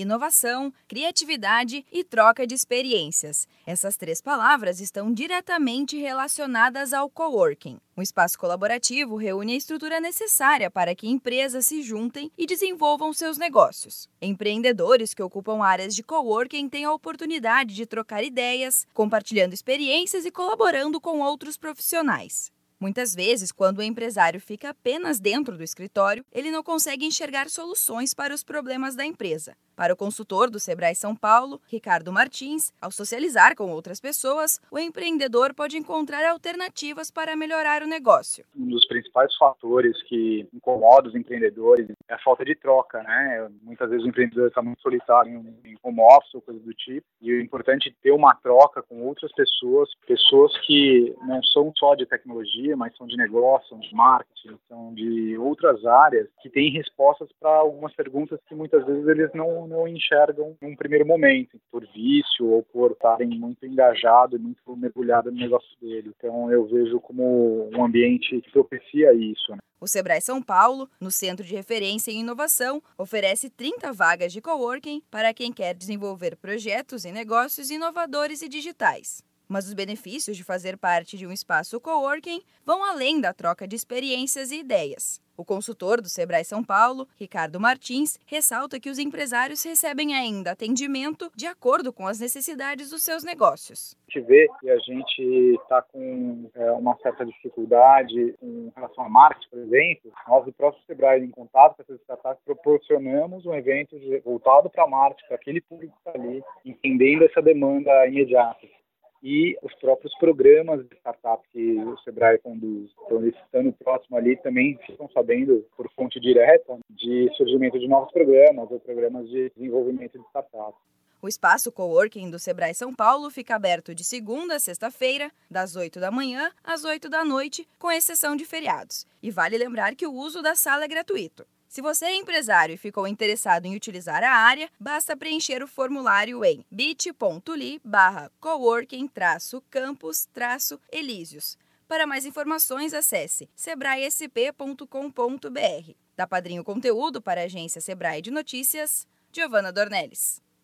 inovação, criatividade e troca de experiências. Essas três palavras estão diretamente relacionadas ao coworking. Um espaço colaborativo reúne a estrutura necessária para que empresas se juntem e desenvolvam seus negócios. Empreendedores que ocupam áreas de coworking têm a oportunidade de trocar ideias, compartilhando experiências e colaborando com outros profissionais. Muitas vezes, quando o empresário fica apenas dentro do escritório, ele não consegue enxergar soluções para os problemas da empresa. Para o consultor do Sebrae São Paulo, Ricardo Martins, ao socializar com outras pessoas, o empreendedor pode encontrar alternativas para melhorar o negócio. Um dos principais fatores que incomoda os empreendedores é a falta de troca, né? Muitas vezes o empreendedor está muito solitário em home office ou coisa do tipo, e é importante ter uma troca com outras pessoas, pessoas que não são só de tecnologia, mas são de negócio, são de marketing, são de outras áreas, que têm respostas para algumas perguntas que muitas vezes eles não não, enxergam num primeiro momento, por vício ou por estarem muito engajados, muito mergulhados no negócio dele. Então eu vejo como um ambiente que propicia isso. Né? O Sebrae São Paulo, no Centro de Referência em Inovação, oferece 30 vagas de coworking para quem quer desenvolver projetos e negócios inovadores e digitais. Mas os benefícios de fazer parte de um espaço coworking vão além da troca de experiências e ideias. O consultor do Sebrae São Paulo, Ricardo Martins, ressalta que os empresários recebem ainda atendimento de acordo com as necessidades dos seus negócios. A gente vê que a gente está com é, uma certa dificuldade em relação a marketing, por exemplo. Nós, do próprio Sebrae, em contato com essas startups, proporcionamos um evento voltado para a marketing, para aquele público que está ali, entendendo essa demanda imediata e os próprios programas de startup que o Sebrae conduz. Então, eles estando próximo ali também ficam sabendo, por fonte direta, de surgimento de novos programas ou programas de desenvolvimento de startups. O espaço coworking do Sebrae São Paulo fica aberto de segunda a sexta-feira, das 8 da manhã às 8 da noite, com exceção de feriados. E vale lembrar que o uso da sala é gratuito. Se você é empresário e ficou interessado em utilizar a área, basta preencher o formulário em bit.ly barra coworking-campus-elísios. Para mais informações, acesse sebraesp.com.br. Da Padrinho Conteúdo para a agência Sebrae de Notícias, Giovana Dornelles.